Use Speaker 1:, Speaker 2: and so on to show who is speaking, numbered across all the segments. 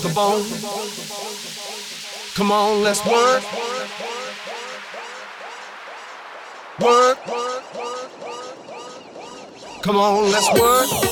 Speaker 1: broke the bone. Come on, let's work. Work. Come on, let's work.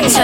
Speaker 2: 没事，